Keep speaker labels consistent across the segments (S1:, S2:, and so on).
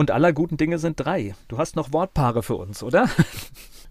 S1: Und aller guten Dinge sind drei. Du hast noch Wortpaare für uns, oder?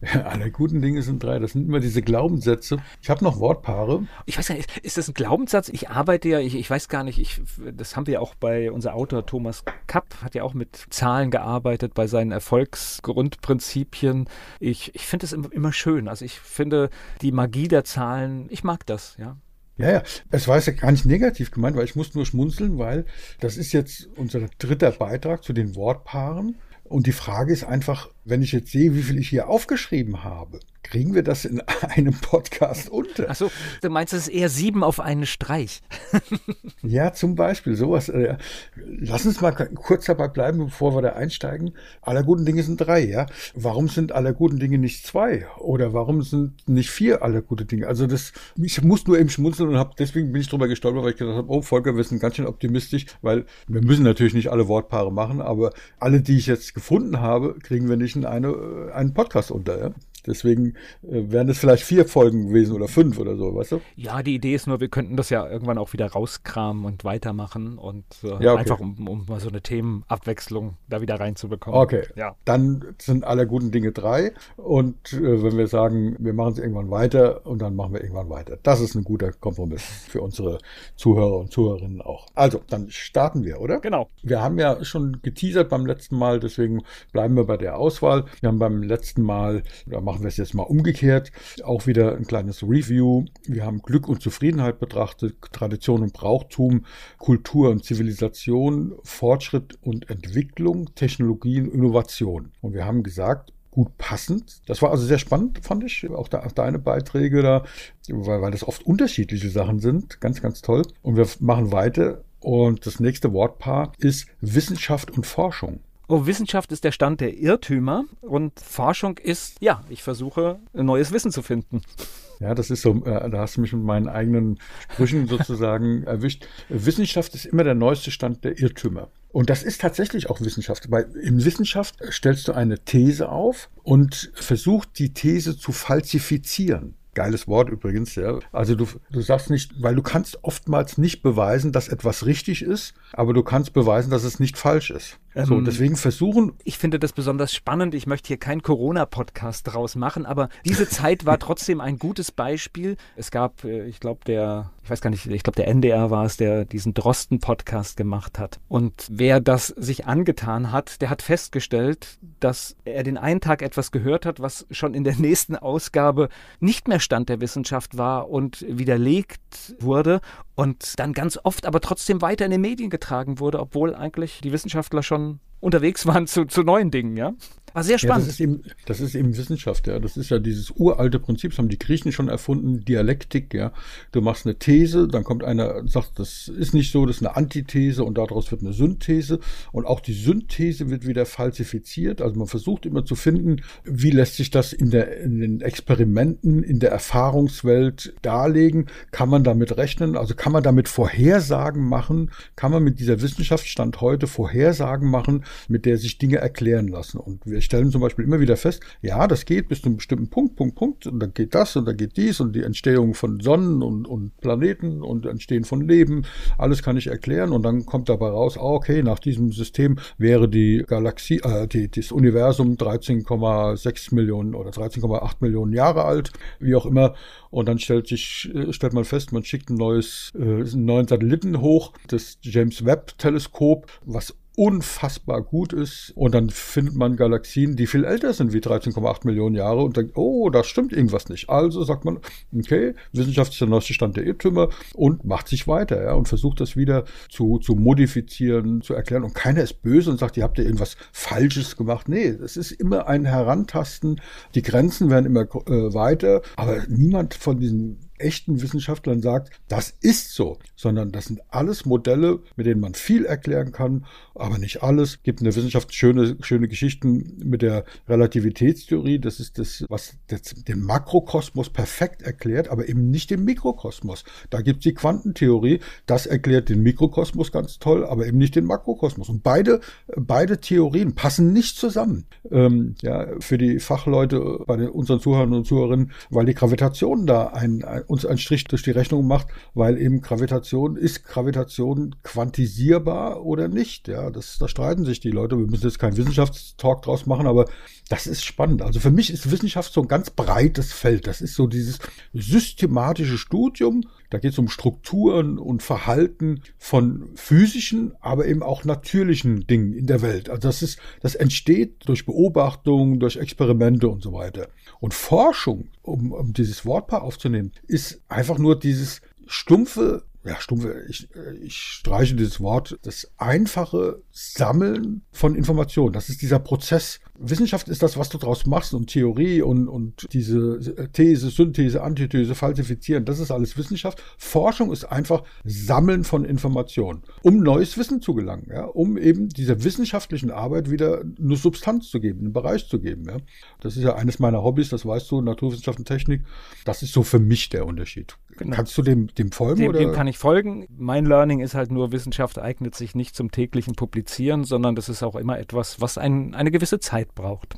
S2: Ja, alle guten Dinge sind drei. Das sind immer diese Glaubenssätze. Ich habe noch Wortpaare.
S1: Ich weiß gar nicht, ist das ein Glaubenssatz? Ich arbeite ja, ich, ich weiß gar nicht, ich, das haben wir auch bei unser Autor Thomas Kapp, hat ja auch mit Zahlen gearbeitet bei seinen Erfolgsgrundprinzipien. Ich, ich finde es immer, immer schön. Also ich finde die Magie der Zahlen, ich mag das, ja.
S2: Ja, ja, es war ja gar nicht negativ gemeint, weil ich muss nur schmunzeln, weil das ist jetzt unser dritter Beitrag zu den Wortpaaren. Und die Frage ist einfach, wenn ich jetzt sehe, wie viel ich hier aufgeschrieben habe, kriegen wir das in einem Podcast unter?
S1: Achso, du meinst, es ist eher sieben auf einen Streich.
S2: ja, zum Beispiel sowas. Äh, lass uns mal kurz dabei bleiben, bevor wir da einsteigen. Aller guten Dinge sind drei, ja. Warum sind aller guten Dinge nicht zwei? Oder warum sind nicht vier aller gute Dinge? Also das, ich muss nur eben schmunzeln und habe deswegen bin ich drüber gestolpert, weil ich gedacht habe, oh Volker, wir sind ganz schön optimistisch, weil wir müssen natürlich nicht alle Wortpaare machen, aber alle, die ich jetzt gefunden habe, kriegen wir nicht in eine, äh, einen Podcast unter. Ja? Deswegen äh, wären es vielleicht vier Folgen gewesen oder fünf oder so, weißt du?
S1: Ja, die Idee ist nur, wir könnten das ja irgendwann auch wieder rauskramen und weitermachen und äh,
S2: ja, okay.
S1: einfach um, um, mal so eine Themenabwechslung da wieder reinzubekommen.
S2: Okay, ja. dann sind alle guten Dinge drei und äh, wenn wir sagen, wir machen es irgendwann weiter und dann machen wir irgendwann weiter. Das ist ein guter Kompromiss für unsere Zuhörer und Zuhörerinnen auch. Also, dann starten wir, oder?
S1: Genau.
S2: Wir haben ja schon geteasert beim letzten Mal, deswegen bleiben wir bei der Auswahl. Wir haben beim letzten Mal, da machen machen wir es jetzt mal umgekehrt. Auch wieder ein kleines Review. Wir haben Glück und Zufriedenheit betrachtet, Tradition und Brauchtum, Kultur und Zivilisation, Fortschritt und Entwicklung, Technologie und Innovation. Und wir haben gesagt, gut passend. Das war also sehr spannend, fand ich. Auch, da, auch deine Beiträge da, weil, weil das oft unterschiedliche Sachen sind. Ganz, ganz toll. Und wir machen weiter. Und das nächste Wortpaar ist Wissenschaft und Forschung.
S1: Oh, Wissenschaft ist der Stand der Irrtümer und Forschung ist, ja, ich versuche neues Wissen zu finden.
S2: Ja, das ist so, äh, da hast du mich mit meinen eigenen Sprüchen sozusagen erwischt. Wissenschaft ist immer der neueste Stand der Irrtümer. Und das ist tatsächlich auch Wissenschaft. Weil in Wissenschaft stellst du eine These auf und versuchst die These zu falsifizieren. Geiles Wort übrigens, ja. Also du, du sagst nicht, weil du kannst oftmals nicht beweisen, dass etwas richtig ist, aber du kannst beweisen, dass es nicht falsch ist. So, ähm, deswegen versuchen.
S1: Ich finde das besonders spannend. Ich möchte hier keinen Corona-Podcast draus machen, aber diese Zeit war trotzdem ein gutes Beispiel. Es gab, äh, ich glaube, der, ich weiß gar nicht, ich glaube, der NDR war es, der diesen Drosten-Podcast gemacht hat. Und wer das sich angetan hat, der hat festgestellt, dass er den einen Tag etwas gehört hat, was schon in der nächsten Ausgabe nicht mehr Stand der Wissenschaft war und widerlegt wurde und dann ganz oft aber trotzdem weiter in den Medien getragen wurde, obwohl eigentlich die Wissenschaftler schon unterwegs waren zu, zu neuen Dingen, ja? War sehr spannend.
S2: Ja, das, ist eben, das ist eben Wissenschaft, ja. Das ist ja dieses uralte Prinzip, das haben die Griechen schon erfunden, Dialektik, ja. Du machst eine These, dann kommt einer und sagt, das ist nicht so, das ist eine Antithese und daraus wird eine Synthese. Und auch die Synthese wird wieder falsifiziert. Also man versucht immer zu finden, wie lässt sich das in, der, in den Experimenten, in der Erfahrungswelt darlegen? Kann man damit rechnen? Also kann man damit Vorhersagen machen? Kann man mit dieser Wissenschaftsstand heute Vorhersagen machen, mit der sich Dinge erklären lassen? Und wir stellen zum Beispiel immer wieder fest, ja, das geht bis zu einem bestimmten Punkt, Punkt, Punkt, und dann geht das und dann geht dies und die Entstehung von Sonnen und, und Planeten und Entstehen von Leben, alles kann ich erklären und dann kommt dabei raus, ah, okay, nach diesem System wäre die Galaxie, äh, die, das Universum 13,6 Millionen oder 13,8 Millionen Jahre alt, wie auch immer. Und dann stellt sich, äh, stellt man fest, man schickt ein neues, äh, einen neuen Satelliten hoch, das James Webb Teleskop, was unfassbar gut ist. Und dann findet man Galaxien, die viel älter sind wie 13,8 Millionen Jahre und denkt, oh, da stimmt irgendwas nicht. Also sagt man, okay, Wissenschaft ist der neueste Stand der Irrtümer und macht sich weiter ja, und versucht das wieder zu, zu modifizieren, zu erklären. Und keiner ist böse und sagt, ihr habt ja irgendwas Falsches gemacht. Nee, es ist immer ein Herantasten. Die Grenzen werden immer äh, weiter, aber niemand von diesen echten Wissenschaftlern sagt, das ist so, sondern das sind alles Modelle, mit denen man viel erklären kann, aber nicht alles. Gibt in der Wissenschaft schöne, schöne Geschichten mit der Relativitätstheorie. Das ist das, was den Makrokosmos perfekt erklärt, aber eben nicht den Mikrokosmos. Da gibt es die Quantentheorie, das erklärt den Mikrokosmos ganz toll, aber eben nicht den Makrokosmos. Und beide, beide Theorien passen nicht zusammen. Ähm, ja, für die Fachleute bei den, unseren Zuhörern und Zuhörerinnen, weil die Gravitation da ein, ein uns einen Strich durch die Rechnung macht, weil eben Gravitation, ist Gravitation quantisierbar oder nicht? Ja, das, da streiten sich die Leute. Wir müssen jetzt keinen Wissenschaftstalk draus machen, aber das ist spannend. Also für mich ist Wissenschaft so ein ganz breites Feld. Das ist so dieses systematische Studium. Da geht es um Strukturen und Verhalten von physischen, aber eben auch natürlichen Dingen in der Welt. Also das ist, das entsteht durch Beobachtung, durch Experimente und so weiter. Und Forschung, um, um dieses Wortpaar aufzunehmen, ist einfach nur dieses stumpfe ja, stumpfe, ich, ich streiche dieses Wort, das einfache Sammeln von Informationen. Das ist dieser Prozess Wissenschaft ist das, was du daraus machst und Theorie und, und diese These, Synthese, Antithese, Falsifizieren, das ist alles Wissenschaft. Forschung ist einfach Sammeln von Informationen, um neues Wissen zu gelangen, ja, um eben dieser wissenschaftlichen Arbeit wieder eine Substanz zu geben, einen Bereich zu geben. Ja. Das ist ja eines meiner Hobbys, das weißt du, Naturwissenschaft und Technik. Das ist so für mich der Unterschied. Genau. Kannst du dem, dem folgen?
S1: Dem, dem kann ich folgen. Mein Learning ist halt nur, Wissenschaft eignet sich nicht zum täglichen Publizieren, sondern das ist auch immer etwas, was ein, eine gewisse Zeit braucht.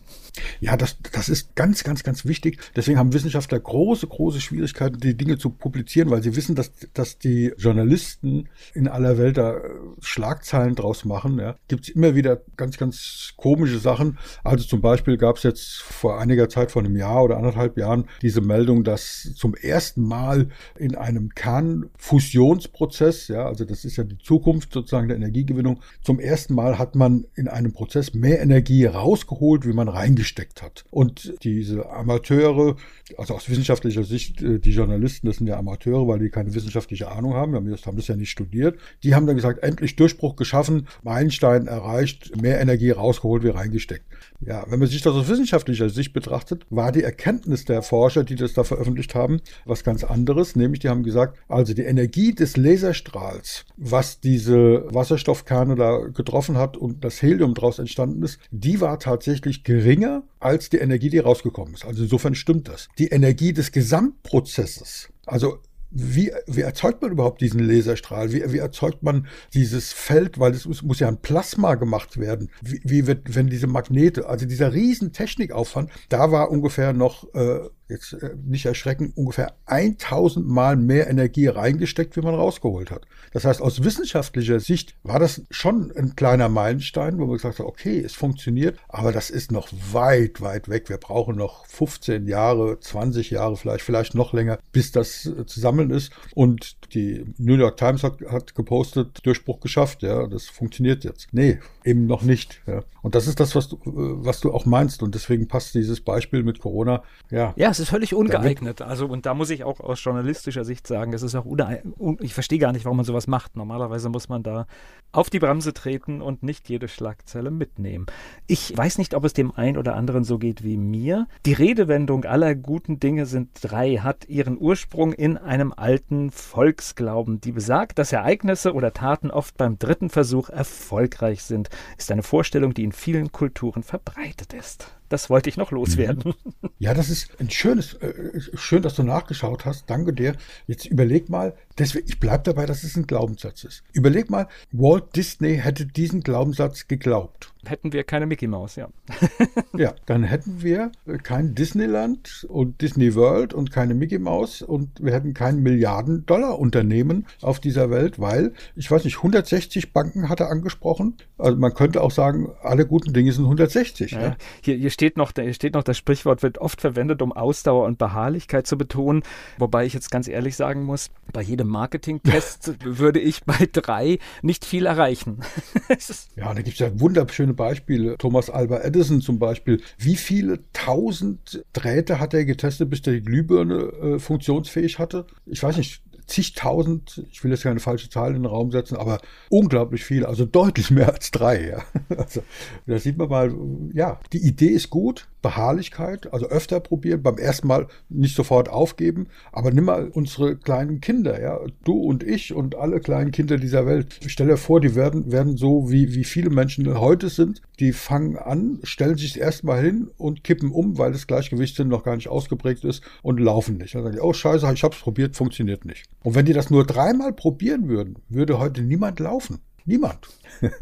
S2: Ja, das, das ist ganz, ganz, ganz wichtig. Deswegen haben Wissenschaftler große, große Schwierigkeiten, die Dinge zu publizieren, weil sie wissen, dass, dass die Journalisten in aller Welt da äh, Schlagzeilen draus machen. Ja. Gibt es immer wieder ganz, ganz komische Sachen. Also zum Beispiel gab es jetzt vor einiger Zeit, vor einem Jahr oder anderthalb Jahren, diese Meldung, dass zum ersten Mal in einem Kernfusionsprozess, ja, also das ist ja die Zukunft sozusagen der Energiegewinnung, zum ersten Mal hat man in einem Prozess mehr Energie rausgeholt wie man reingesteckt hat. Und diese Amateure, also aus wissenschaftlicher Sicht, äh, die Journalisten, das sind ja Amateure, weil die keine wissenschaftliche Ahnung haben, haben das, haben das ja nicht studiert, die haben dann gesagt, endlich Durchbruch geschaffen, Meilenstein erreicht, mehr Energie rausgeholt wie reingesteckt. Ja, wenn man sich das aus wissenschaftlicher Sicht betrachtet, war die Erkenntnis der Forscher, die das da veröffentlicht haben, was ganz anderes, nämlich die haben gesagt, also die Energie des Laserstrahls, was diese Wasserstoffkerne da getroffen hat und das Helium daraus entstanden ist, die war tatsächlich geringer als die Energie, die rausgekommen ist. Also insofern stimmt das. Die Energie des Gesamtprozesses, also wie, wie erzeugt man überhaupt diesen Laserstrahl? Wie, wie erzeugt man dieses Feld? Weil es muss, muss ja ein Plasma gemacht werden. Wie, wie wird, wenn diese Magnete, also dieser riesen Technikaufwand, da war ungefähr noch äh, jetzt äh, nicht erschrecken, ungefähr 1000 Mal mehr Energie reingesteckt, wie man rausgeholt hat. Das heißt, aus wissenschaftlicher Sicht war das schon ein kleiner Meilenstein, wo man gesagt hat, okay, es funktioniert, aber das ist noch weit, weit weg. Wir brauchen noch 15 Jahre, 20 Jahre vielleicht, vielleicht noch länger, bis das äh, zu sammeln ist. Und die New York Times hat, hat gepostet, Durchbruch geschafft, ja, das funktioniert jetzt. Nee, eben noch nicht. Ja. Und das ist das, was du, äh, was du auch meinst. Und deswegen passt dieses Beispiel mit Corona, ja.
S1: Ja, ist völlig ungeeignet. Also, und da muss ich auch aus journalistischer Sicht sagen, es ist auch uneignet. Ich verstehe gar nicht, warum man sowas macht. Normalerweise muss man da auf die Bremse treten und nicht jede Schlagzeile mitnehmen. Ich weiß nicht, ob es dem einen oder anderen so geht wie mir. Die Redewendung aller guten Dinge sind drei hat ihren Ursprung in einem alten Volksglauben, die besagt, dass Ereignisse oder Taten oft beim dritten Versuch erfolgreich sind. Ist eine Vorstellung, die in vielen Kulturen verbreitet ist. Das wollte ich noch loswerden.
S2: Mhm. Ja, das ist ein schönes, äh, schön, dass du nachgeschaut hast. Danke dir. Jetzt überleg mal, deswegen, ich bleibe dabei, dass es ein Glaubenssatz ist. Überleg mal, Walt Disney hätte diesen Glaubenssatz geglaubt.
S1: Hätten wir keine Mickey Mouse, ja.
S2: ja, dann hätten wir kein Disneyland und Disney World und keine Mickey Mouse und wir hätten kein Milliarden-Dollar-Unternehmen auf dieser Welt, weil, ich weiß nicht, 160 Banken hat er angesprochen. Also man könnte auch sagen, alle guten Dinge sind 160. Ja.
S1: Ja. Hier, hier steht noch, hier steht noch, das Sprichwort wird oft verwendet, um Ausdauer und Beharrlichkeit zu betonen. Wobei ich jetzt ganz ehrlich sagen muss, bei jedem Marketing-Test würde ich bei drei nicht viel erreichen.
S2: ja, da gibt es ja wunderschöne Beispiele. Thomas Alba Edison zum Beispiel. Wie viele tausend Drähte hat er getestet, bis der die Glühbirne äh, funktionsfähig hatte? Ich weiß nicht, zigtausend, ich will jetzt keine falsche Zahl in den Raum setzen, aber unglaublich viel, also deutlich mehr als drei. Ja. Also, da sieht man mal, ja, die Idee ist gut, Beharrlichkeit, also öfter probieren, beim ersten Mal nicht sofort aufgeben, aber nimm mal unsere kleinen Kinder, ja, du und ich und alle kleinen Kinder dieser Welt. Ich stelle dir vor, die werden, werden so wie, wie viele Menschen heute sind, die fangen an, stellen sich erstmal hin und kippen um, weil das Gleichgewichtssinn noch gar nicht ausgeprägt ist und laufen nicht. Dann sagen die, oh scheiße, ich hab's probiert, funktioniert nicht. Und wenn die das nur dreimal probieren würden, würde heute niemand laufen. Niemand.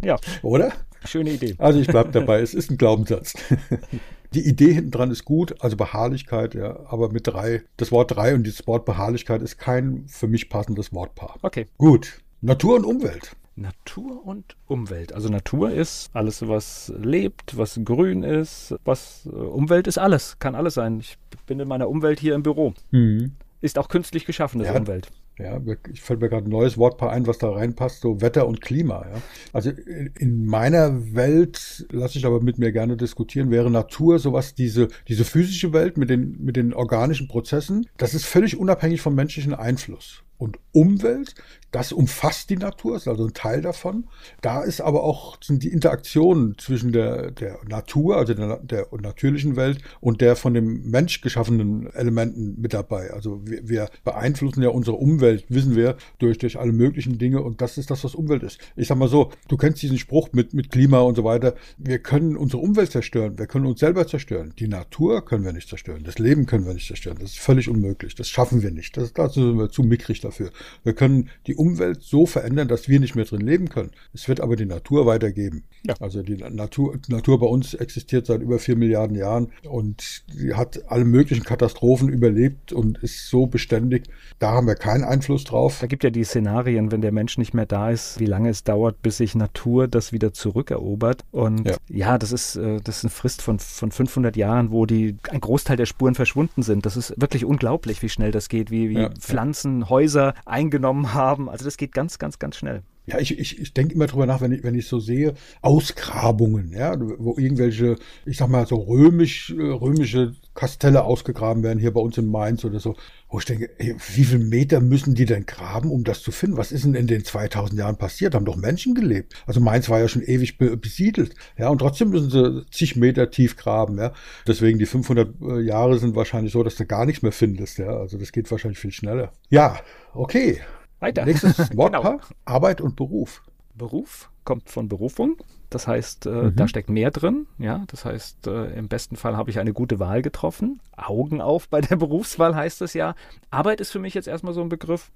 S1: Ja.
S2: Oder?
S1: Schöne Idee.
S2: Also ich bleibe dabei, es ist ein Glaubenssatz. Die Idee hinten dran ist gut, also Beharrlichkeit, ja, aber mit drei, das Wort drei und das Wort Beharrlichkeit ist kein für mich passendes Wortpaar.
S1: Okay.
S2: Gut. Natur und Umwelt.
S1: Natur und Umwelt. Also Natur ist alles, was lebt, was grün ist, was äh, Umwelt ist alles, kann alles sein. Ich bin in meiner Umwelt hier im Büro. Mhm. Ist auch künstlich geschaffene ja, Umwelt.
S2: Ja, ich fällt mir gerade ein neues Wortpaar ein, was da reinpasst, so Wetter und Klima. Ja. Also in meiner Welt, lasse ich aber mit mir gerne diskutieren, wäre Natur sowas, diese, diese physische Welt mit den, mit den organischen Prozessen, das ist völlig unabhängig vom menschlichen Einfluss und Umwelt. Das umfasst die Natur, ist also ein Teil davon. Da ist aber auch sind die Interaktionen zwischen der, der Natur, also der, der natürlichen Welt und der von dem Mensch geschaffenen Elementen mit dabei. Also wir, wir beeinflussen ja unsere Umwelt, wissen wir, durch, durch alle möglichen Dinge und das ist das, was Umwelt ist. Ich sag mal so, du kennst diesen Spruch mit, mit Klima und so weiter. Wir können unsere Umwelt zerstören, wir können uns selber zerstören. Die Natur können wir nicht zerstören, das Leben können wir nicht zerstören. Das ist völlig unmöglich. Das schaffen wir nicht. Das, dazu sind wir zu mickrig dafür. Wir können die Umwelt so verändern, dass wir nicht mehr drin leben können. Es wird aber die Natur weitergeben. Ja. Also die Natur, Natur bei uns existiert seit über vier Milliarden Jahren und hat alle möglichen Katastrophen überlebt und ist so beständig. Da haben wir keinen Einfluss drauf.
S1: Da gibt ja die Szenarien, wenn der Mensch nicht mehr da ist, wie lange es dauert, bis sich Natur das wieder zurückerobert. Und ja, ja das, ist, äh, das ist eine Frist von, von 500 Jahren, wo die, ein Großteil der Spuren verschwunden sind. Das ist wirklich unglaublich, wie schnell das geht, wie, wie ja, Pflanzen, ja. Häuser eingenommen haben. Also das geht ganz, ganz, ganz schnell.
S2: Ja, ich, ich, ich denke immer drüber nach, wenn ich, wenn ich so sehe, Ausgrabungen, ja, wo irgendwelche, ich sag mal, so römisch, römische Kastelle ausgegraben werden, hier bei uns in Mainz oder so, wo ich denke, ey, wie viele Meter müssen die denn graben, um das zu finden? Was ist denn in den 2000 Jahren passiert? Haben doch Menschen gelebt. Also Mainz war ja schon ewig besiedelt, ja, und trotzdem müssen sie zig Meter tief graben, ja. Deswegen die 500 äh, Jahre sind wahrscheinlich so, dass du gar nichts mehr findest, ja. Also das geht wahrscheinlich viel schneller. Ja, okay.
S1: Weiter.
S2: Nächstes Wortpaar, genau. Arbeit und Beruf.
S1: Beruf kommt von Berufung. Das heißt, äh, mhm. da steckt mehr drin. Ja, das heißt, äh, im besten Fall habe ich eine gute Wahl getroffen. Augen auf bei der Berufswahl heißt es ja. Arbeit ist für mich jetzt erstmal so ein Begriff.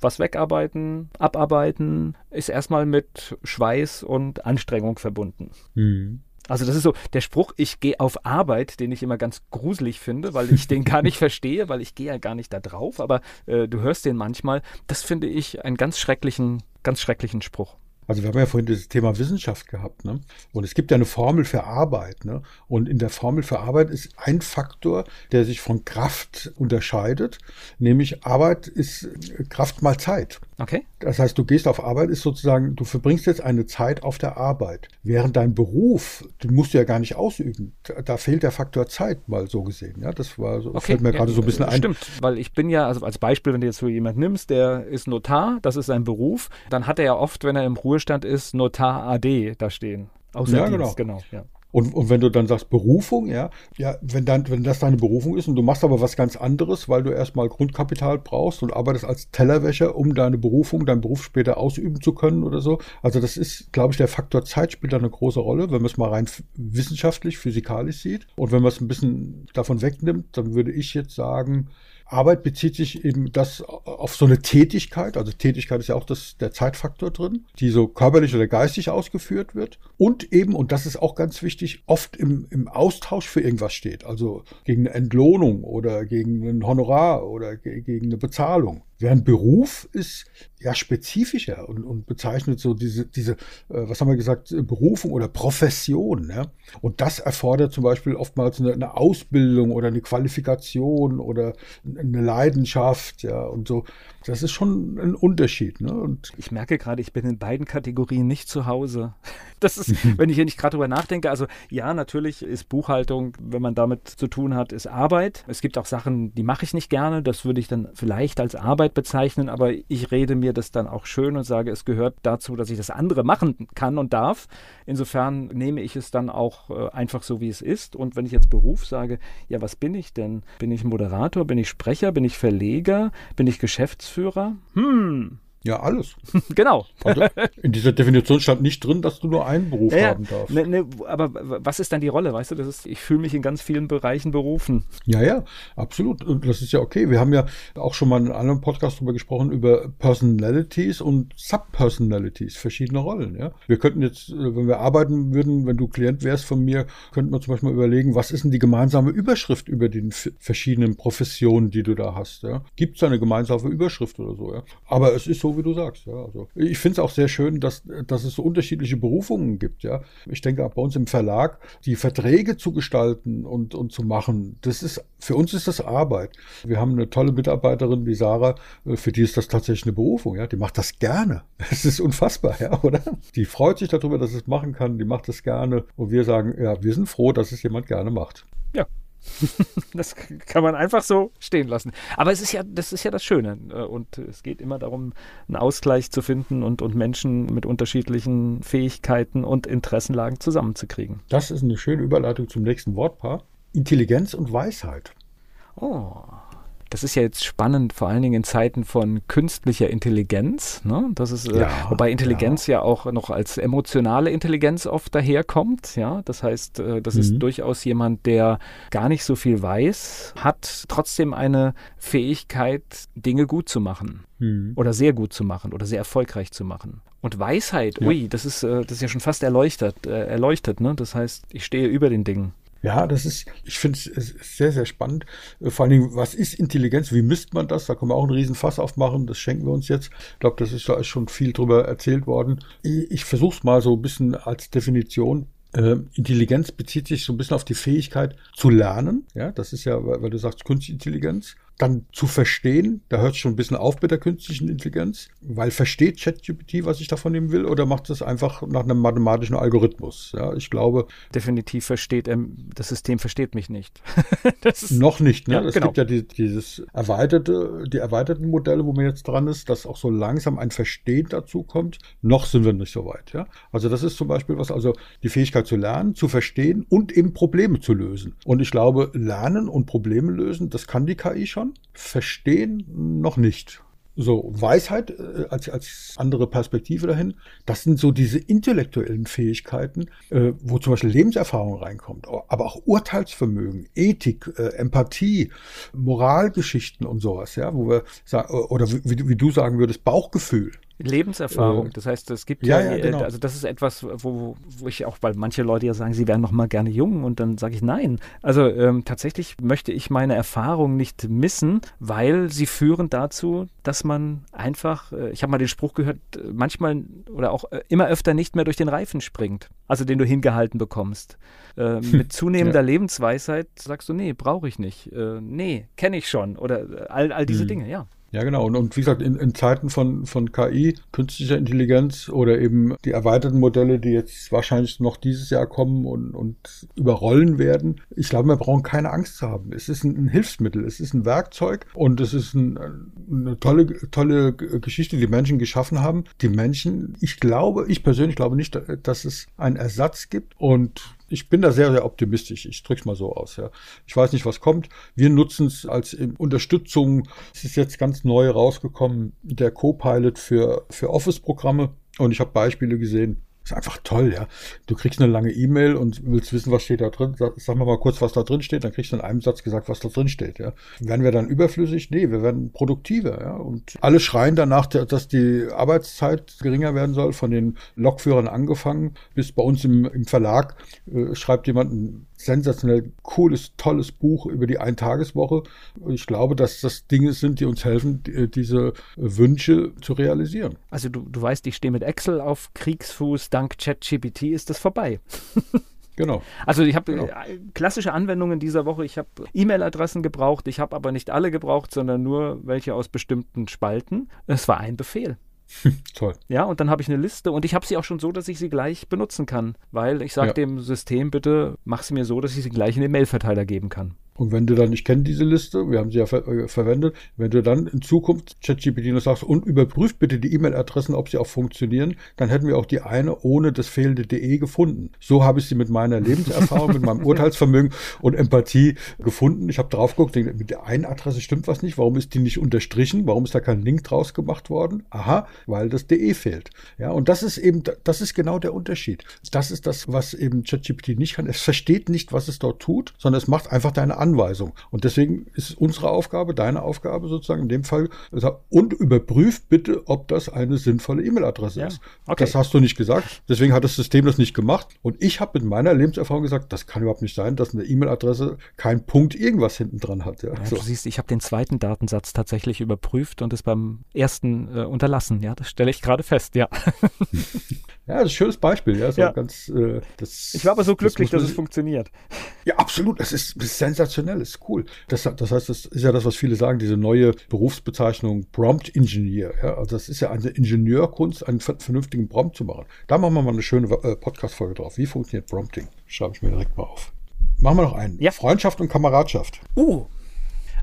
S1: Was wegarbeiten, abarbeiten, ist erstmal mit Schweiß und Anstrengung verbunden. Mhm. Also das ist so der Spruch, ich gehe auf Arbeit, den ich immer ganz gruselig finde, weil ich den gar nicht verstehe, weil ich gehe ja gar nicht da drauf, aber äh, du hörst den manchmal. Das finde ich einen ganz schrecklichen, ganz schrecklichen Spruch.
S2: Also wir haben ja vorhin das Thema Wissenschaft gehabt, ne? Und es gibt ja eine Formel für Arbeit, ne? Und in der Formel für Arbeit ist ein Faktor, der sich von Kraft unterscheidet, nämlich Arbeit ist Kraft mal Zeit.
S1: Okay.
S2: Das heißt, du gehst auf Arbeit, ist sozusagen, du verbringst jetzt eine Zeit auf der Arbeit. Während dein Beruf, den musst du ja gar nicht ausüben. Da, fehlt der Faktor Zeit, mal so gesehen. Ja, das war so,
S1: okay.
S2: fällt mir
S1: ja,
S2: gerade so ein bisschen ein.
S1: Stimmt, weil ich bin ja, also als Beispiel, wenn du jetzt so jemand nimmst, der ist Notar, das ist sein Beruf, dann hat er ja oft, wenn er im Ruhestand ist, Notar AD da stehen.
S2: Außer ja, Dienst, genau. genau ja. Und, und wenn du dann sagst Berufung, ja, ja, wenn dann, wenn das deine Berufung ist und du machst aber was ganz anderes, weil du erstmal Grundkapital brauchst und arbeitest als Tellerwäscher, um deine Berufung, deinen Beruf später ausüben zu können oder so. Also das ist, glaube ich, der Faktor Zeit spielt da eine große Rolle, wenn man es mal rein wissenschaftlich, physikalisch sieht. Und wenn man es ein bisschen davon wegnimmt, dann würde ich jetzt sagen, Arbeit bezieht sich eben das auf so eine Tätigkeit, also Tätigkeit ist ja auch das, der Zeitfaktor drin, die so körperlich oder geistig ausgeführt wird. Und eben, und das ist auch ganz wichtig, oft im, im Austausch für irgendwas steht, also gegen eine Entlohnung oder gegen ein Honorar oder gegen eine Bezahlung. Während Beruf ist ja spezifischer und, und bezeichnet so diese, diese, äh, was haben wir gesagt, Berufung oder Profession. Ja? Und das erfordert zum Beispiel oftmals eine, eine Ausbildung oder eine Qualifikation oder eine Leidenschaft, ja, und so. Das ist schon ein Unterschied. Ne? Und
S1: ich merke gerade, ich bin in beiden Kategorien nicht zu Hause. Das ist, wenn ich hier nicht gerade drüber nachdenke, also ja, natürlich ist Buchhaltung, wenn man damit zu tun hat, ist Arbeit. Es gibt auch Sachen, die mache ich nicht gerne. Das würde ich dann vielleicht als Arbeit bezeichnen, aber ich rede mir das dann auch schön und sage, es gehört dazu, dass ich das andere machen kann und darf. Insofern nehme ich es dann auch äh, einfach so, wie es ist. Und wenn ich jetzt Beruf sage, ja, was bin ich denn? Bin ich Moderator? Bin ich Sprecher? Bin ich Verleger? Bin ich Geschäftsführer? Hm,
S2: ja, alles.
S1: genau.
S2: Also in dieser Definition stand nicht drin, dass du nur einen Beruf ja, haben darfst.
S1: Ne, ne, aber was ist dann die Rolle? Weißt du, das ist, ich fühle mich in ganz vielen Bereichen berufen.
S2: Ja, ja, absolut. Und das ist ja okay. Wir haben ja auch schon mal in einem anderen Podcast darüber gesprochen, über Personalities und Subpersonalities, verschiedene Rollen. Ja? Wir könnten jetzt, wenn wir arbeiten würden, wenn du Klient wärst von mir, könnten wir zum Beispiel überlegen, was ist denn die gemeinsame Überschrift über die verschiedenen Professionen, die du da hast? Ja? Gibt es eine gemeinsame Überschrift oder so? Ja? Aber es ist so, wie du sagst. Ja. Also ich finde es auch sehr schön, dass, dass es so unterschiedliche Berufungen gibt. Ja. Ich denke auch bei uns im Verlag, die Verträge zu gestalten und, und zu machen, das ist, für uns ist das Arbeit. Wir haben eine tolle Mitarbeiterin, die Sarah, für die ist das tatsächlich eine Berufung. Ja. Die macht das gerne. Es ist unfassbar, ja, oder? Die freut sich darüber, dass es machen kann, die macht das gerne. Und wir sagen, ja, wir sind froh, dass es jemand gerne macht.
S1: Ja, das kann man einfach so stehen lassen. Aber es ist ja, das ist ja das Schöne. Äh, und es geht immer darum, einen Ausgleich zu finden und, und Menschen mit unterschiedlichen Fähigkeiten und Interessenlagen zusammenzukriegen.
S2: Das ist eine schöne Überleitung zum nächsten Wortpaar. Intelligenz und Weisheit.
S1: Oh. Das ist ja jetzt spannend, vor allen Dingen in Zeiten von künstlicher Intelligenz. Ne? Das ist, äh, ja, wobei Intelligenz ja. ja. auch noch als emotionale Intelligenz oft daherkommt. Ja, das heißt, äh, das mhm. ist durchaus jemand, der gar nicht so viel weiß, hat trotzdem eine Fähigkeit, Dinge gut zu machen mhm. oder sehr gut zu machen oder sehr erfolgreich zu machen. Und Weisheit, ja. ui, das ist, äh, das ist ja schon fast erleuchtet, äh, erleuchtet. Ne? Das heißt, ich stehe über den Dingen.
S2: Ja, das ist, ich finde es sehr, sehr spannend. Äh, vor allen Dingen, was ist Intelligenz? Wie misst man das? Da können wir auch einen riesen Fass aufmachen. Das schenken wir uns jetzt. Ich glaube, das ist da schon viel drüber erzählt worden. Ich, ich versuche es mal so ein bisschen als Definition. Äh, Intelligenz bezieht sich so ein bisschen auf die Fähigkeit zu lernen. Ja, das ist ja, weil du sagst, Künstliche Intelligenz dann zu verstehen, da hört es schon ein bisschen auf mit der künstlichen Intelligenz, weil versteht ChatGPT, was ich davon nehmen will, oder macht es einfach nach einem mathematischen Algorithmus? Ja, ich glaube.
S1: Definitiv versteht er, das System versteht mich nicht.
S2: noch nicht, ne? Ja, es genau. gibt ja die, dieses erweiterte, die erweiterten Modelle, wo man jetzt dran ist, dass auch so langsam ein Verstehen dazu kommt. Noch sind wir nicht so weit, ja. Also das ist zum Beispiel was, also die Fähigkeit zu lernen, zu verstehen und eben Probleme zu lösen. Und ich glaube, lernen und Probleme lösen, das kann die KI schon verstehen noch nicht. So, Weisheit äh, als, als andere Perspektive dahin, das sind so diese intellektuellen Fähigkeiten, äh, wo zum Beispiel Lebenserfahrung reinkommt, aber auch Urteilsvermögen, Ethik, äh, Empathie, Moralgeschichten und sowas, ja, wo wir sagen, oder wie, wie du sagen würdest, Bauchgefühl.
S1: Lebenserfahrung. Äh, das heißt, es gibt ja, ja, ja genau. also das ist etwas, wo, wo ich auch, weil manche Leute ja sagen, sie wären noch mal gerne jung und dann sage ich nein. Also ähm, tatsächlich möchte ich meine Erfahrung nicht missen, weil sie führen dazu, dass man einfach, äh, ich habe mal den Spruch gehört, manchmal oder auch äh, immer öfter nicht mehr durch den Reifen springt, also den du hingehalten bekommst. Äh, mit zunehmender ja. Lebensweisheit sagst du, nee, brauche ich nicht. Äh, nee, kenne ich schon. Oder äh, all, all diese mhm. Dinge, ja.
S2: Ja, genau. Und, und wie gesagt, in, in Zeiten von, von KI, künstlicher Intelligenz oder eben die erweiterten Modelle, die jetzt wahrscheinlich noch dieses Jahr kommen und, und überrollen werden, ich glaube, wir brauchen keine Angst zu haben. Es ist ein, ein Hilfsmittel, es ist ein Werkzeug und es ist ein, eine tolle, tolle Geschichte, die Menschen geschaffen haben. Die Menschen, ich glaube, ich persönlich glaube nicht, dass es einen Ersatz gibt und ich bin da sehr, sehr optimistisch. Ich drücke es mal so aus. Ja. Ich weiß nicht, was kommt. Wir nutzen es als Unterstützung. Es ist jetzt ganz neu rausgekommen, der Copilot für, für Office-Programme. Und ich habe Beispiele gesehen, ist einfach toll, ja. Du kriegst eine lange E-Mail und willst wissen, was steht da drin. Sag, sag mal mal kurz, was da drin steht. Dann kriegst du in einem Satz gesagt, was da drin steht, ja. Werden wir dann überflüssig? Nee, wir werden produktiver, ja. Und alle schreien danach, dass die Arbeitszeit geringer werden soll, von den Lokführern angefangen, bis bei uns im, im Verlag äh, schreibt jemand sensationell cooles, tolles Buch über die Eintageswoche. Ich glaube, dass das Dinge sind, die uns helfen, diese Wünsche zu realisieren.
S1: Also du, du weißt, ich stehe mit Excel auf Kriegsfuß. Dank ChatGPT ist das vorbei.
S2: Genau.
S1: Also ich habe genau. Äh, klassische Anwendungen dieser Woche. Ich habe E-Mail-Adressen gebraucht. Ich habe aber nicht alle gebraucht, sondern nur welche aus bestimmten Spalten. Es war ein Befehl.
S2: Toll.
S1: Ja, und dann habe ich eine Liste und ich habe sie auch schon so, dass ich sie gleich benutzen kann, weil ich sage ja. dem System bitte, mach sie mir so, dass ich sie gleich in den Mailverteiler geben kann.
S2: Und wenn du dann, ich kenne diese Liste, wir haben sie ja ver äh, verwendet, wenn du dann in Zukunft ChatGPT noch sagst und überprüft bitte die E-Mail-Adressen, ob sie auch funktionieren, dann hätten wir auch die eine ohne das fehlende DE gefunden. So habe ich sie mit meiner Lebenserfahrung, mit meinem Urteilsvermögen und Empathie gefunden. Ich habe drauf geguckt, denke, mit der einen Adresse stimmt was nicht. Warum ist die nicht unterstrichen? Warum ist da kein Link draus gemacht worden? Aha, weil das DE fehlt. Ja, und das ist eben, das ist genau der Unterschied. Das ist das, was eben ChatGPT nicht kann. Es versteht nicht, was es dort tut, sondern es macht einfach deine Anweisung. Und deswegen ist unsere Aufgabe, deine Aufgabe sozusagen in dem Fall, und überprüft bitte, ob das eine sinnvolle E-Mail-Adresse ja, ist. Okay. Das hast du nicht gesagt. Deswegen hat das System das nicht gemacht. Und ich habe mit meiner Lebenserfahrung gesagt, das kann überhaupt nicht sein, dass eine E-Mail-Adresse kein Punkt irgendwas hinten dran hat. Ja,
S1: ja so. Du siehst, ich habe den zweiten Datensatz tatsächlich überprüft und es beim ersten äh, unterlassen. Ja, das stelle ich gerade fest, ja.
S2: Ja, das ist ein schönes Beispiel. Ja, so
S1: ja.
S2: Ganz, äh,
S1: das, ich war aber so glücklich, das dass es funktioniert.
S2: Ja, absolut. Das ist, ist sensationell, ist cool. Das, das heißt, das ist ja das, was viele sagen, diese neue Berufsbezeichnung Prompt Engineer. Ja, also das ist ja eine Ingenieurkunst, einen vernünftigen Prompt zu machen. Da machen wir mal eine schöne äh, Podcast-Folge drauf. Wie funktioniert Prompting? Schreibe ich mir direkt mal auf. Machen wir noch einen. Ja. Freundschaft und Kameradschaft.
S1: Uh,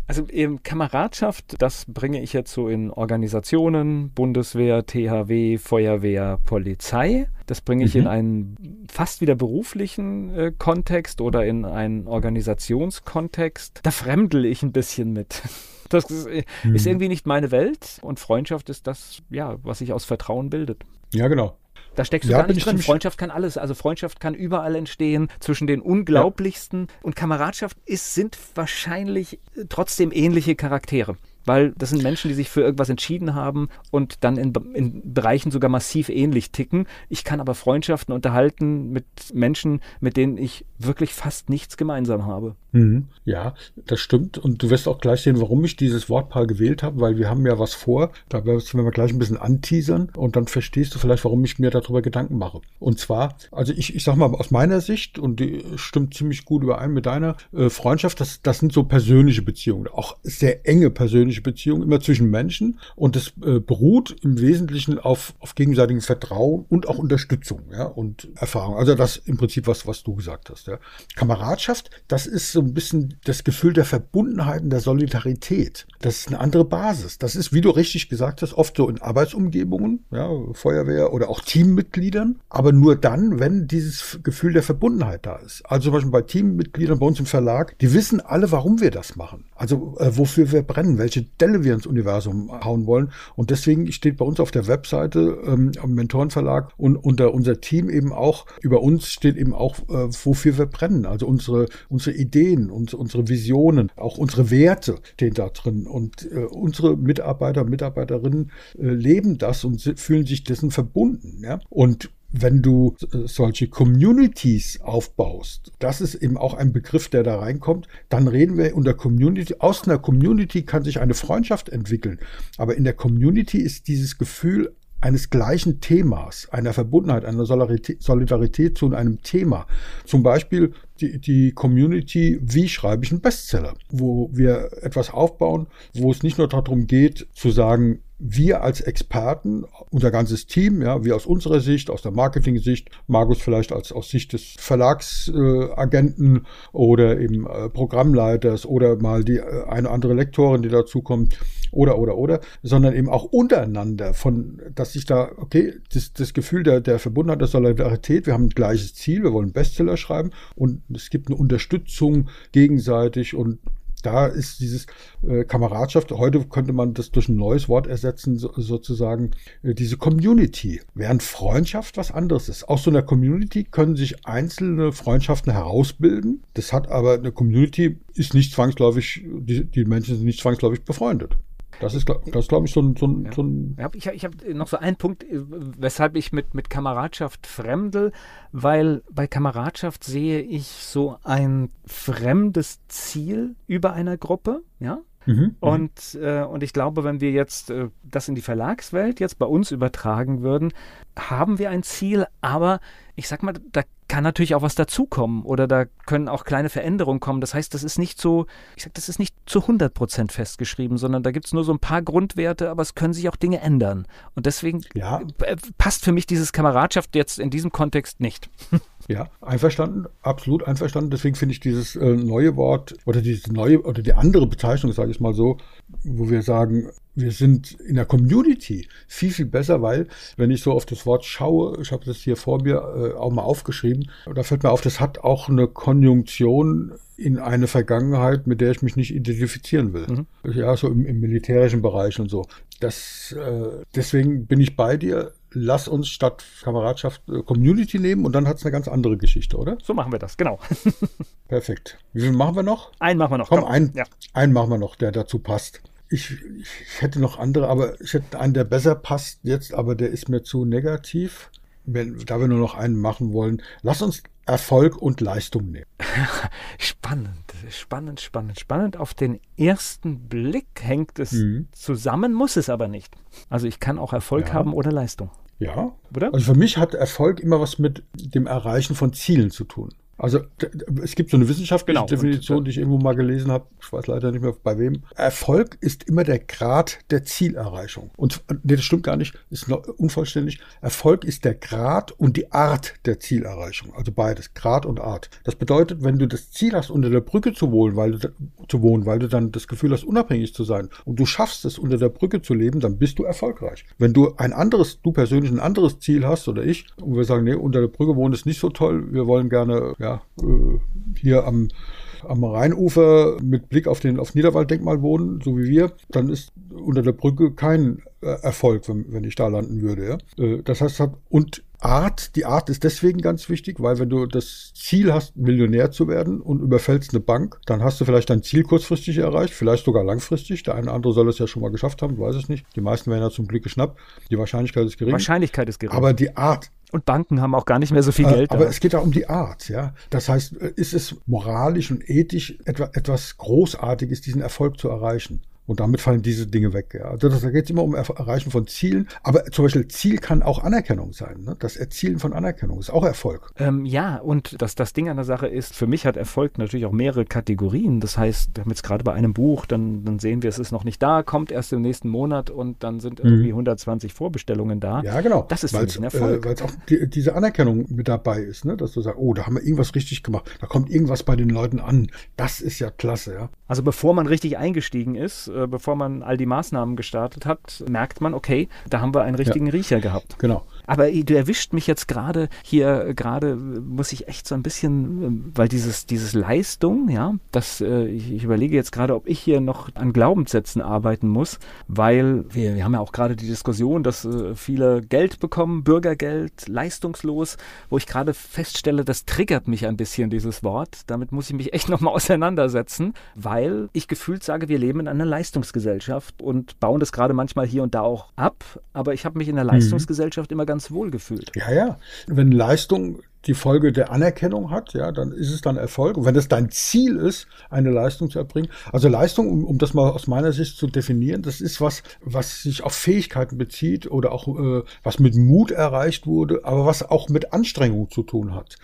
S1: also eben Kameradschaft, das bringe ich jetzt so in Organisationen, Bundeswehr, THW, Feuerwehr, Polizei. Das bringe ich mhm. in einen fast wieder beruflichen äh, Kontext oder in einen Organisationskontext. Da fremdel ich ein bisschen mit. Das ist, äh, mhm. ist irgendwie nicht meine Welt und Freundschaft ist das, ja, was sich aus Vertrauen bildet.
S2: Ja, genau.
S1: Da steckst du ja, gar nicht drin. Freundschaft kann alles. Also Freundschaft kann überall entstehen, zwischen den unglaublichsten. Ja. Und Kameradschaft ist, sind wahrscheinlich trotzdem ähnliche Charaktere weil das sind Menschen, die sich für irgendwas entschieden haben und dann in, in, Bereichen sogar massiv ähnlich ticken. Ich kann aber Freundschaften unterhalten mit Menschen, mit denen ich wirklich fast nichts gemeinsam habe.
S2: Mhm. Ja, das stimmt. Und du wirst auch gleich sehen, warum ich dieses Wortpaar gewählt habe, weil wir haben ja was vor. Da werden wir gleich ein bisschen anteasern und dann verstehst du vielleicht, warum ich mir darüber Gedanken mache. Und zwar, also ich, ich sag mal aus meiner Sicht, und die stimmt ziemlich gut überein mit deiner äh, Freundschaft, das, das sind so persönliche Beziehungen, auch sehr enge persönliche Beziehungen, immer zwischen Menschen. Und das äh, beruht im Wesentlichen auf, auf gegenseitigem Vertrauen und auch Unterstützung ja, und Erfahrung. Also das im Prinzip was, was du gesagt hast. Ja. Kameradschaft, das ist so ein bisschen das Gefühl der Verbundenheit und der Solidarität. Das ist eine andere Basis. Das ist, wie du richtig gesagt hast, oft so in Arbeitsumgebungen, ja, Feuerwehr oder auch Teammitgliedern, aber nur dann, wenn dieses Gefühl der Verbundenheit da ist. Also zum Beispiel bei Teammitgliedern bei uns im Verlag, die wissen alle, warum wir das machen. Also äh, wofür wir brennen, welche Delle wir ins Universum hauen wollen. Und deswegen steht bei uns auf der Webseite ähm, am Mentorenverlag und unter unser Team eben auch, über uns steht eben auch, äh, wofür wir brennen. Also unsere, unsere Ideen, uns, unsere Visionen, auch unsere Werte stehen da drin. Und äh, unsere Mitarbeiter, Mitarbeiterinnen äh, leben das und fühlen sich dessen verbunden. Ja? Und wenn du äh, solche Communities aufbaust, das ist eben auch ein Begriff, der da reinkommt, dann reden wir unter Community. Aus einer Community kann sich eine Freundschaft entwickeln. Aber in der Community ist dieses Gefühl eines gleichen Themas, einer Verbundenheit, einer Solidarität, zu einem Thema. Zum Beispiel die, die Community, wie schreibe ich einen Bestseller, wo wir etwas aufbauen, wo es nicht nur darum geht zu sagen, wir als Experten, unser ganzes Team, ja, wir aus unserer Sicht, aus der Marketing-Sicht, Markus vielleicht als aus Sicht des Verlagsagenten äh, oder eben äh, Programmleiters oder mal die äh, eine andere Lektorin, die dazukommt, oder, oder, oder, sondern eben auch untereinander von, dass sich da, okay, das, das Gefühl der, der Verbundenheit, der Solidarität, wir haben ein gleiches Ziel, wir wollen Bestseller schreiben und es gibt eine Unterstützung gegenseitig und da ist dieses äh, Kameradschaft, heute könnte man das durch ein neues Wort ersetzen, so, sozusagen äh, diese Community, während Freundschaft was anderes ist. Aus so einer Community können sich einzelne Freundschaften herausbilden. Das hat aber eine Community ist nicht zwangsläufig, die, die Menschen sind nicht zwangsläufig befreundet. Das ist, das glaube ich, so ein. So ein,
S1: ja.
S2: so ein
S1: ich habe hab noch so einen Punkt, äh, weshalb ich mit, mit Kameradschaft fremdel, weil bei Kameradschaft sehe ich so ein fremdes Ziel über einer Gruppe, ja. Mhm, mhm, und, äh, und ich glaube, wenn wir jetzt äh, das in die Verlagswelt jetzt bei uns übertragen würden, haben wir ein Ziel, aber ich sag mal, da kann natürlich auch was dazukommen oder da können auch kleine Veränderungen kommen. Das heißt, das ist nicht so, ich sag, das ist nicht zu 100 Prozent festgeschrieben, sondern da gibt es nur so ein paar Grundwerte, aber es können sich auch Dinge ändern. Und deswegen ja. Äh, passt für mich dieses Kameradschaft jetzt in diesem Kontext nicht.
S2: Ja, einverstanden, absolut einverstanden. Deswegen finde ich dieses äh, neue Wort oder diese neue oder die andere Bezeichnung, sage ich mal so, wo wir sagen, wir sind in der Community viel, viel besser, weil wenn ich so auf das Wort schaue, ich habe das hier vor mir äh, auch mal aufgeschrieben, da fällt mir auf, das hat auch eine Konjunktion in eine Vergangenheit, mit der ich mich nicht identifizieren will. Mhm. Ja, so im, im, militärischen Bereich und so. Das, äh, deswegen bin ich bei dir lass uns statt Kameradschaft äh, Community nehmen und dann hat es eine ganz andere Geschichte, oder?
S1: So machen wir das, genau.
S2: Perfekt. Wie viel machen wir noch?
S1: Einen machen wir noch.
S2: Komm, komm. Einen, ja. einen machen wir noch, der dazu passt. Ich, ich hätte noch andere, aber ich hätte einen, der besser passt jetzt, aber der ist mir zu negativ. Wenn, da wir nur noch einen machen wollen, lass uns Erfolg und Leistung nehmen.
S1: spannend, spannend, spannend, spannend. Auf den ersten Blick hängt es mhm. zusammen, muss es aber nicht. Also ich kann auch Erfolg ja. haben oder Leistung.
S2: Ja. Oder? Also für mich hat Erfolg immer was mit dem Erreichen von Zielen zu tun. Also es gibt so eine wissenschaftliche genau, Definition, die ich irgendwo mal gelesen habe, ich weiß leider nicht mehr bei wem. Erfolg ist immer der Grad der Zielerreichung. Und nee, das stimmt gar nicht, ist noch unvollständig. Erfolg ist der Grad und die Art der Zielerreichung. Also beides, Grad und Art. Das bedeutet, wenn du das Ziel hast, unter der Brücke zu wohnen, weil du, zu wohnen, weil du dann das Gefühl hast, unabhängig zu sein und du schaffst es, unter der Brücke zu leben, dann bist du erfolgreich. Wenn du ein anderes, du persönlich ein anderes Ziel hast oder ich, und wir sagen, nee, unter der Brücke wohnen ist nicht so toll, wir wollen gerne ja, äh, hier am, am Rheinufer mit Blick auf den auf Niederwalddenkmal wohnen, so wie wir, dann ist unter der Brücke kein äh, Erfolg, wenn, wenn ich da landen würde. Ja? Äh, das heißt, und Art, die Art ist deswegen ganz wichtig, weil wenn du das Ziel hast, Millionär zu werden und überfällst eine Bank, dann hast du vielleicht dein Ziel kurzfristig erreicht, vielleicht sogar langfristig. Der eine oder andere soll es ja schon mal geschafft haben, weiß es nicht. Die meisten werden ja zum Glück geschnappt. Die Wahrscheinlichkeit ist gering.
S1: Wahrscheinlichkeit ist gering.
S2: Aber die Art,
S1: und Banken haben auch gar nicht mehr so viel äh, Geld.
S2: Aber es geht ja um die Art, ja. Das heißt, äh, ist es moralisch und ethisch etwa, etwas Großartiges, diesen Erfolg zu erreichen? Und damit fallen diese Dinge weg. Ja. Also das, da geht es immer um Erreichen von Zielen. Aber zum Beispiel Ziel kann auch Anerkennung sein. Ne? Das Erzielen von Anerkennung ist auch Erfolg.
S1: Ähm, ja, und das, das Ding an der Sache ist, für mich hat Erfolg natürlich auch mehrere Kategorien. Das heißt, wir haben jetzt gerade bei einem Buch, dann, dann sehen wir, es ist noch nicht da, kommt erst im nächsten Monat und dann sind irgendwie mhm. 120 Vorbestellungen da.
S2: Ja, genau.
S1: Das ist mich ein Erfolg.
S2: Äh, Weil es auch die, diese Anerkennung mit dabei ist, ne? dass du sagst, oh, da haben wir irgendwas richtig gemacht. Da kommt irgendwas bei den Leuten an. Das ist ja klasse. Ja?
S1: Also bevor man richtig eingestiegen ist, äh, bevor man all die Maßnahmen gestartet hat, merkt man, okay, da haben wir einen richtigen ja, Riecher gehabt.
S2: Genau.
S1: Aber du erwischt mich jetzt gerade hier, gerade muss ich echt so ein bisschen, weil dieses, dieses Leistung, ja, das, äh, ich, ich überlege jetzt gerade, ob ich hier noch an Glaubenssätzen arbeiten muss, weil wir, wir haben ja auch gerade die Diskussion, dass äh, viele Geld bekommen, Bürgergeld, leistungslos, wo ich gerade feststelle, das triggert mich ein bisschen, dieses Wort. Damit muss ich mich echt nochmal auseinandersetzen, weil ich gefühlt sage, wir leben in einer Leistungsgesellschaft und bauen das gerade manchmal hier und da auch ab, aber ich habe mich in der mhm. Leistungsgesellschaft mhm. immer ganz ganz wohl gefühlt.
S2: Ja, ja. Wenn Leistung die Folge der Anerkennung hat, ja, dann ist es dann Erfolg. Und wenn es dein Ziel ist, eine Leistung zu erbringen, also Leistung, um, um das mal aus meiner Sicht zu definieren, das ist was, was sich auf Fähigkeiten bezieht oder auch äh, was mit Mut erreicht wurde, aber was auch mit Anstrengung zu tun hat.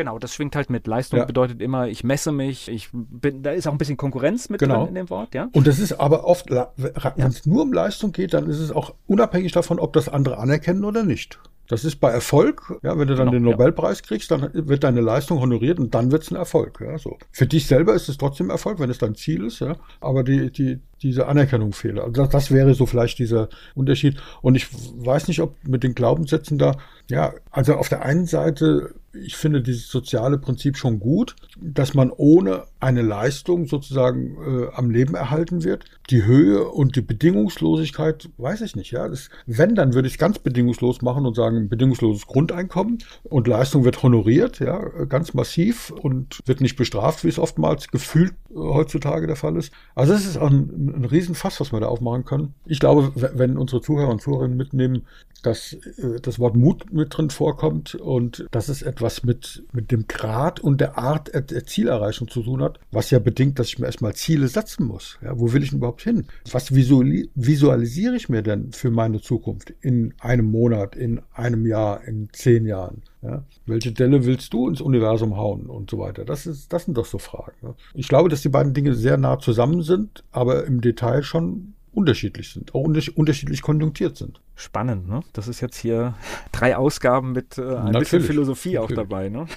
S1: Genau, das schwingt halt mit. Leistung ja. bedeutet immer, ich messe mich, ich bin, da ist auch ein bisschen Konkurrenz mit genau. drin in dem Wort, ja.
S2: Und das ist aber oft, wenn es nur um Leistung geht, dann ist es auch unabhängig davon, ob das andere anerkennen oder nicht. Das ist bei Erfolg, ja, wenn du dann genau, den Nobelpreis ja. kriegst, dann wird deine Leistung honoriert und dann wird es ein Erfolg. Ja, so. Für dich selber ist es trotzdem Erfolg, wenn es dein Ziel ist, ja, aber die, die, diese Anerkennung fehlt. Also das, das wäre so vielleicht dieser Unterschied. Und ich weiß nicht, ob mit den Glaubenssätzen da, ja, also auf der einen Seite, ich finde dieses soziale Prinzip schon gut, dass man ohne eine Leistung sozusagen äh, am Leben erhalten wird. Die Höhe und die Bedingungslosigkeit, weiß ich nicht. Ja, das, wenn dann würde ich es ganz bedingungslos machen und sagen bedingungsloses Grundeinkommen und Leistung wird honoriert, ja, ganz massiv und wird nicht bestraft, wie es oftmals gefühlt äh, heutzutage der Fall ist. Also es ist ein, ein Riesenfass, was wir da aufmachen können. Ich glaube, wenn unsere Zuhörer und Zuhörerinnen mitnehmen, dass äh, das Wort Mut mit drin vorkommt und dass es etwas mit, mit dem Grad und der Art der Zielerreichung zu tun hat, was ja bedingt, dass ich mir erstmal Ziele setzen muss. Ja, wo will ich denn überhaupt hin? Was visualisiere ich mir denn für meine Zukunft in einem Monat, in einem Jahr, in zehn Jahren? Ja, welche Delle willst du ins Universum hauen und so weiter? Das, ist, das sind doch so Fragen. Ne? Ich glaube, dass die beiden Dinge sehr nah zusammen sind, aber im Detail schon unterschiedlich sind, auch unterschiedlich konjunktiert sind.
S1: Spannend, ne? Das ist jetzt hier drei Ausgaben mit äh, ein natürlich, bisschen Philosophie natürlich. auch dabei, ne?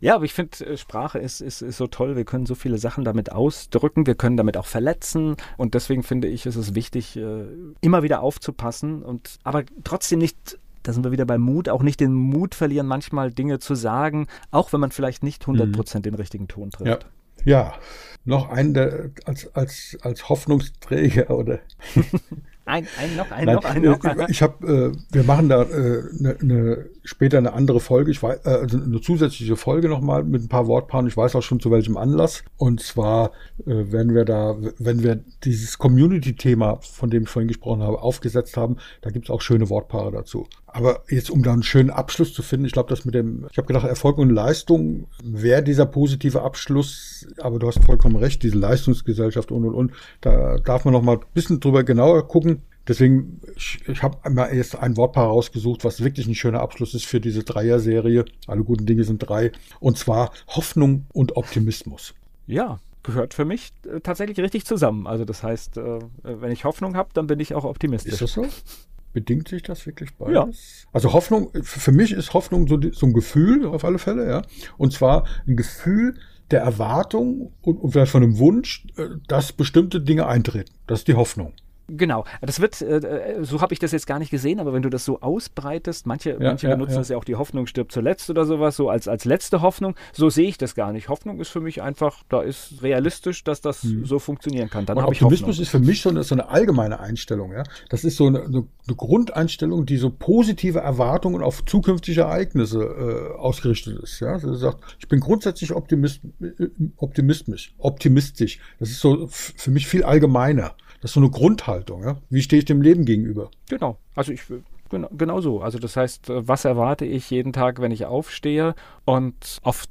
S1: Ja, aber ich finde, äh, Sprache ist, ist, ist so toll. Wir können so viele Sachen damit ausdrücken. Wir können damit auch verletzen. Und deswegen finde ich, ist es wichtig, äh, immer wieder aufzupassen und aber trotzdem nicht da sind wir wieder bei Mut, auch nicht den Mut verlieren, manchmal Dinge zu sagen, auch wenn man vielleicht nicht 100% mhm. den richtigen Ton trifft.
S2: Ja, ja, noch einen der, als, als, als Hoffnungsträger oder.
S1: ein, ein noch, ein Nein, noch, ein noch.
S2: Äh, ich habe, äh, wir machen da äh, ne, ne, später eine andere Folge, ich weiß, äh, also eine zusätzliche Folge nochmal mit ein paar Wortpaaren. Ich weiß auch schon zu welchem Anlass. Und zwar äh, werden wir da, wenn wir dieses Community-Thema, von dem ich vorhin gesprochen habe, aufgesetzt haben, da gibt es auch schöne Wortpaare dazu. Aber jetzt, um da einen schönen Abschluss zu finden, ich glaube, das mit dem, ich habe gedacht, Erfolg und Leistung wäre dieser positive Abschluss, aber du hast vollkommen recht, diese Leistungsgesellschaft und und und, da darf man noch mal ein bisschen drüber genauer gucken. Deswegen, ich, ich habe einmal jetzt ein Wortpaar rausgesucht, was wirklich ein schöner Abschluss ist für diese Dreier-Serie. Alle guten Dinge sind drei. Und zwar Hoffnung und Optimismus.
S1: Ja, gehört für mich äh, tatsächlich richtig zusammen. Also das heißt, äh, wenn ich Hoffnung habe, dann bin ich auch optimistisch.
S2: Ist das so? Bedingt sich das wirklich beides? Ja. Also Hoffnung, für mich ist Hoffnung so, so ein Gefühl auf alle Fälle, ja. Und zwar ein Gefühl der Erwartung und, vielleicht von einem Wunsch, äh, dass bestimmte Dinge eintreten. Das ist die Hoffnung.
S1: Genau, das wird, äh, so habe ich das jetzt gar nicht gesehen, aber wenn du das so ausbreitest, manche, ja, manche ja, benutzen ja. das ja auch die Hoffnung stirbt zuletzt oder sowas, so als, als letzte Hoffnung, so sehe ich das gar nicht. Hoffnung ist für mich einfach, da ist realistisch, dass das hm. so funktionieren kann. Dann ich
S2: Optimismus ist für mich so eine, so eine allgemeine Einstellung, ja. Das ist so eine, eine, eine Grundeinstellung, die so positive Erwartungen auf zukünftige Ereignisse äh, ausgerichtet ist, ja. Also sagt, ich bin grundsätzlich optimist, äh, optimistisch, optimistisch. Das ist so für mich viel allgemeiner. Das ist so eine Grundhaltung. Ja? Wie stehe ich dem Leben gegenüber?
S1: Genau. Also ich genau, genau so. Also das heißt, was erwarte ich jeden Tag, wenn ich aufstehe? Und oft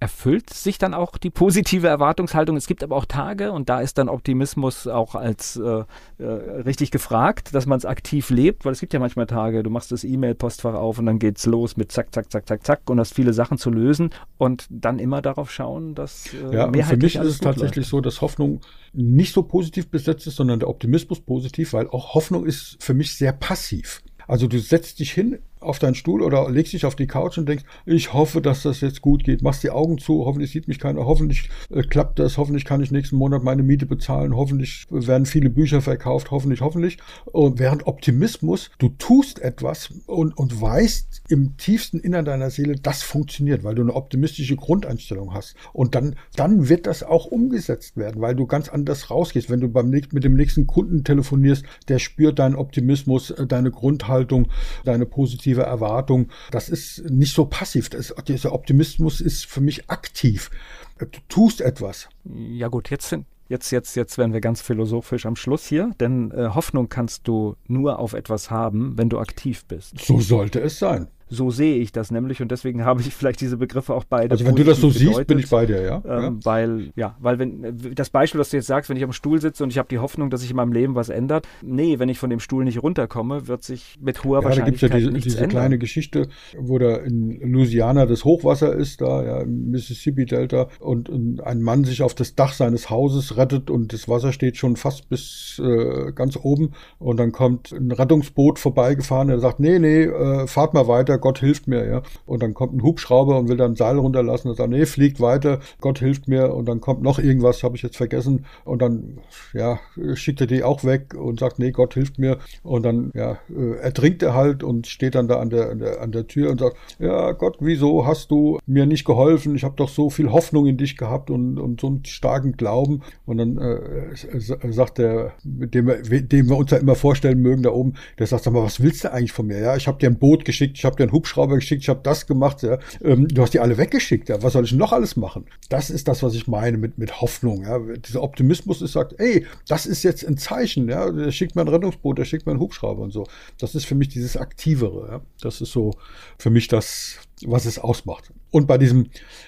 S1: erfüllt sich dann auch die positive Erwartungshaltung. Es gibt aber auch Tage, und da ist dann Optimismus auch als äh, äh, richtig gefragt, dass man es aktiv lebt, weil es gibt ja manchmal Tage, du machst das E-Mail-Postfach auf und dann geht's los mit zack, zack, zack, zack, zack und hast viele Sachen zu lösen und dann immer darauf schauen, dass
S2: äh, ja, für mich ist es tatsächlich läuft. so, dass Hoffnung nicht so positiv besetzt ist, sondern der Optimismus positiv, weil auch Hoffnung ist für mich sehr passiv. Also du setzt dich hin auf deinen Stuhl oder legst dich auf die Couch und denkst, ich hoffe, dass das jetzt gut geht. Machst die Augen zu, hoffentlich sieht mich keiner, hoffentlich äh, klappt das, hoffentlich kann ich nächsten Monat meine Miete bezahlen, hoffentlich werden viele Bücher verkauft, hoffentlich, hoffentlich. Und während Optimismus, du tust etwas und, und weißt im tiefsten Innern deiner Seele, das funktioniert, weil du eine optimistische Grundeinstellung hast. Und dann, dann wird das auch umgesetzt werden, weil du ganz anders rausgehst. Wenn du beim, mit dem nächsten Kunden telefonierst, der spürt deinen Optimismus, äh, deine Grundhaltung, deine positive positive Erwartung. Das ist nicht so passiv. Das, dieser Optimismus ist für mich aktiv. Du tust etwas.
S1: Ja gut, jetzt sind Jetzt, jetzt, jetzt werden wir ganz philosophisch am Schluss hier, denn äh, Hoffnung kannst du nur auf etwas haben, wenn du aktiv bist.
S2: So sollte es sein.
S1: So sehe ich das nämlich und deswegen habe ich vielleicht diese Begriffe auch beide.
S2: Also wenn du das so gedeutet, siehst, bin ich bei dir, ja?
S1: Ähm, ja. Weil, ja, weil wenn das Beispiel, was du jetzt sagst, wenn ich am Stuhl sitze und ich habe die Hoffnung, dass sich in meinem Leben was ändert, nee, wenn ich von dem Stuhl nicht runterkomme, wird sich mit hoher ja, Wahrscheinlichkeit da gibt's ja diese, diese
S2: kleine Geschichte, wo da in Louisiana das Hochwasser ist, da ja im Mississippi-Delta und, und, ein Mann sich auf das Dach seines Hauses rettet und das Wasser steht schon fast bis äh, ganz oben und dann kommt ein Rettungsboot vorbeigefahren, der sagt, nee, nee, äh, fahrt mal weiter, Gott hilft mir, ja. Und dann kommt ein Hubschrauber und will dann ein Seil runterlassen und sagt, nee, fliegt weiter, Gott hilft mir. Und dann kommt noch irgendwas, habe ich jetzt vergessen. Und dann, ja, schickt er die auch weg und sagt, nee, Gott hilft mir. Und dann, ja, äh, ertrinkt er halt und steht dann da an der, an der, an der Tür und sagt, ja, Gott, wieso hast du mir nicht geholfen? Ich habe doch so viel Hoffnung in dich gehabt und, und so einen starken Glauben. Und dann äh, sagt der, dem, dem wir uns ja immer vorstellen mögen da oben, der sagt, sag mal, was willst du eigentlich von mir? Ja, ich habe dir ein Boot geschickt, ich habe dir einen Hubschrauber geschickt, ich habe das gemacht, ja. Ähm, du hast die alle weggeschickt, ja. Was soll ich noch alles machen? Das ist das, was ich meine mit, mit Hoffnung, ja. Dieser Optimismus ist sagt, ey, das ist jetzt ein Zeichen, ja. Der schickt mir ein Rettungsboot, der schickt mir einen Hubschrauber und so. Das ist für mich dieses Aktivere, ja. Das ist so für mich das, was es ausmacht. Und bei diesem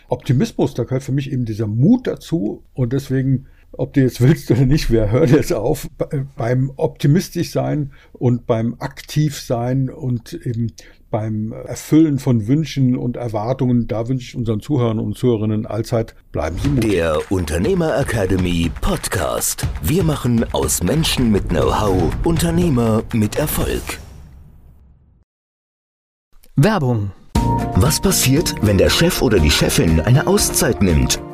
S2: Optimismus, da gehört für mich eben dieser Mut dazu und deswegen ob du jetzt willst oder nicht, wir hören jetzt auf beim optimistisch sein und beim aktiv sein und eben beim Erfüllen von Wünschen und Erwartungen. Da wünsche ich unseren Zuhörern und Zuhörerinnen allzeit, bleiben Sie mutig.
S3: Der Unternehmer Academy Podcast. Wir machen aus Menschen mit Know-how Unternehmer mit Erfolg.
S1: Werbung.
S3: Was passiert, wenn der Chef oder die Chefin eine Auszeit nimmt?